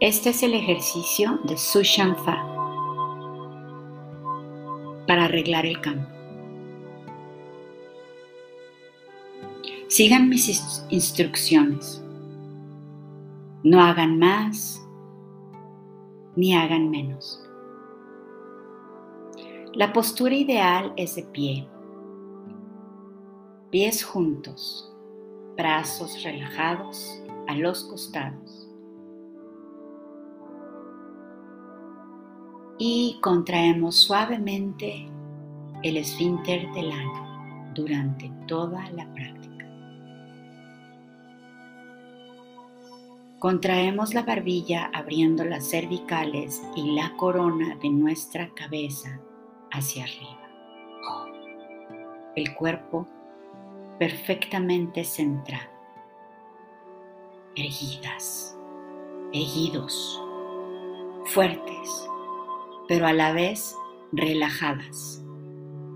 Este es el ejercicio de Sushan Fa para arreglar el campo. Sigan mis instrucciones. No hagan más ni hagan menos. La postura ideal es de pie, pies juntos, brazos relajados a los costados. Y contraemos suavemente el esfínter del ano durante toda la práctica. Contraemos la barbilla abriendo las cervicales y la corona de nuestra cabeza hacia arriba. El cuerpo perfectamente centrado. Erguidas, erguidos, fuertes, pero a la vez relajadas,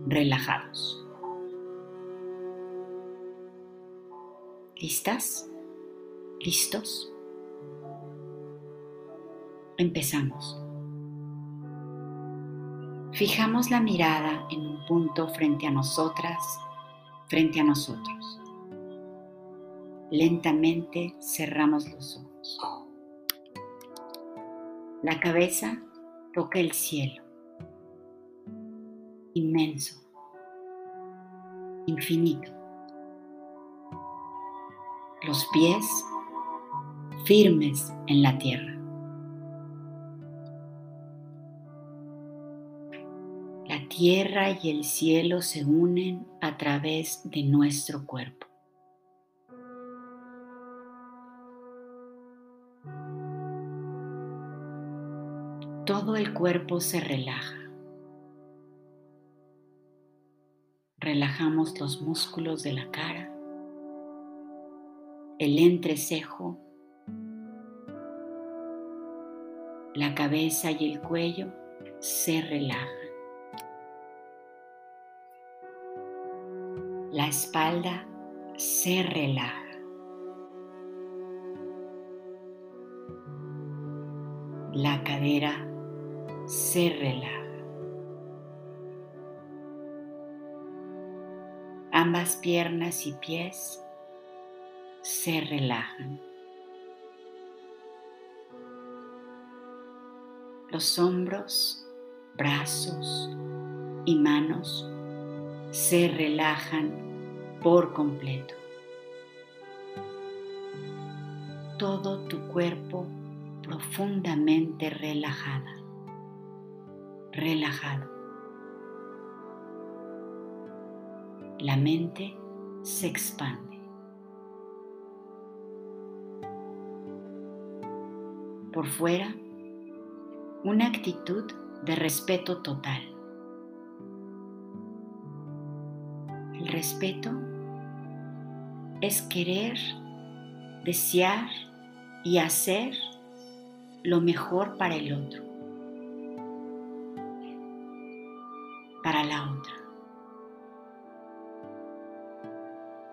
relajados. ¿Listas? ¿Listos? Empezamos. Fijamos la mirada en un punto frente a nosotras, frente a nosotros. Lentamente cerramos los ojos. La cabeza toca el cielo. Inmenso. Infinito. Los pies firmes en la tierra. tierra y el cielo se unen a través de nuestro cuerpo. El cuerpo se relaja. Relajamos los músculos de la cara, el entrecejo, la cabeza y el cuello se relajan. la espalda se relaja. La cadera se relaja. Ambas piernas y pies se relajan. Los hombros, brazos y manos se relajan por completo. Todo tu cuerpo profundamente relajada, relajado. La mente se expande. Por fuera, una actitud de respeto total. El respeto es querer, desear y hacer lo mejor para el otro,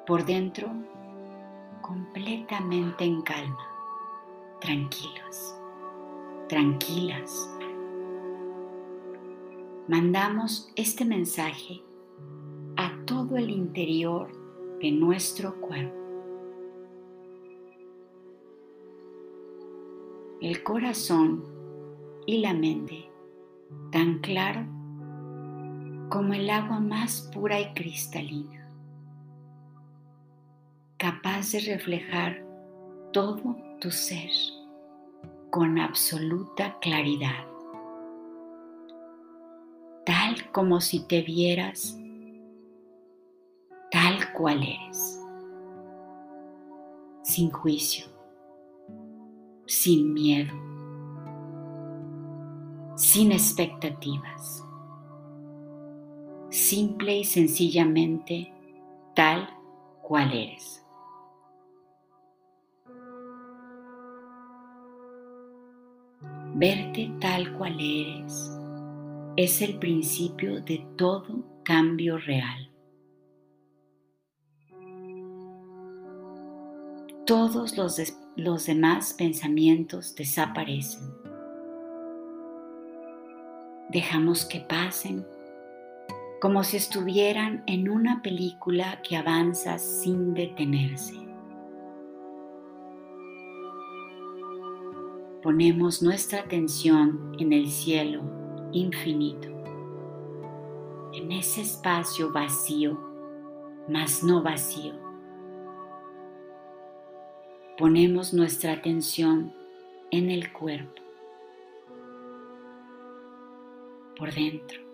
Por dentro, completamente en calma, tranquilos, tranquilas. Mandamos este mensaje a todo el interior de nuestro cuerpo. El corazón y la mente tan claro como el agua más pura y cristalina, capaz de reflejar todo tu ser con absoluta claridad, tal como si te vieras cuál eres, sin juicio, sin miedo, sin expectativas, simple y sencillamente tal cual eres. Verte tal cual eres es el principio de todo cambio real. todos los los demás pensamientos desaparecen. Dejamos que pasen como si estuvieran en una película que avanza sin detenerse. Ponemos nuestra atención en el cielo infinito, en ese espacio vacío, mas no vacío. Ponemos nuestra atención en el cuerpo, por dentro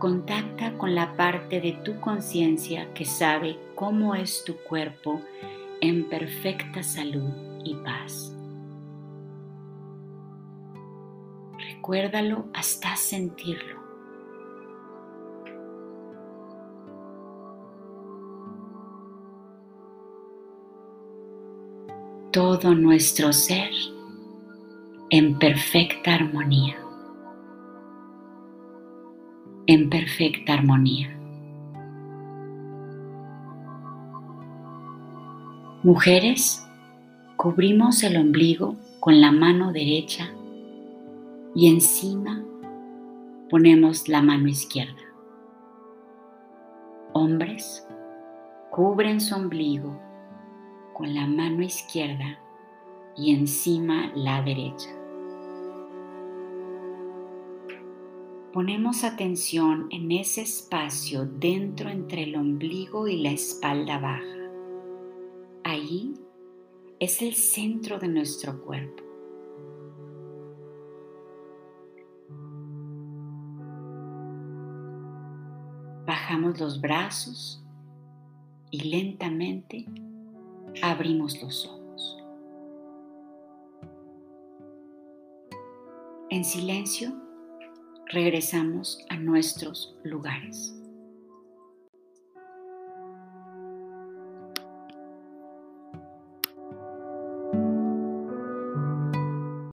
Contacta con la parte de tu conciencia que sabe cómo es tu cuerpo en perfecta salud y paz. Recuérdalo hasta sentirlo. Todo nuestro ser en perfecta armonía en perfecta armonía. Mujeres, cubrimos el ombligo con la mano derecha y encima ponemos la mano izquierda. Hombres, cubren su ombligo con la mano izquierda y encima la derecha. ponemos atención en ese espacio dentro entre el ombligo y la espalda baja. Ahí es el centro de nuestro cuerpo. Bajamos los brazos y lentamente abrimos los ojos. En silencio regresamos a nuestros lugares.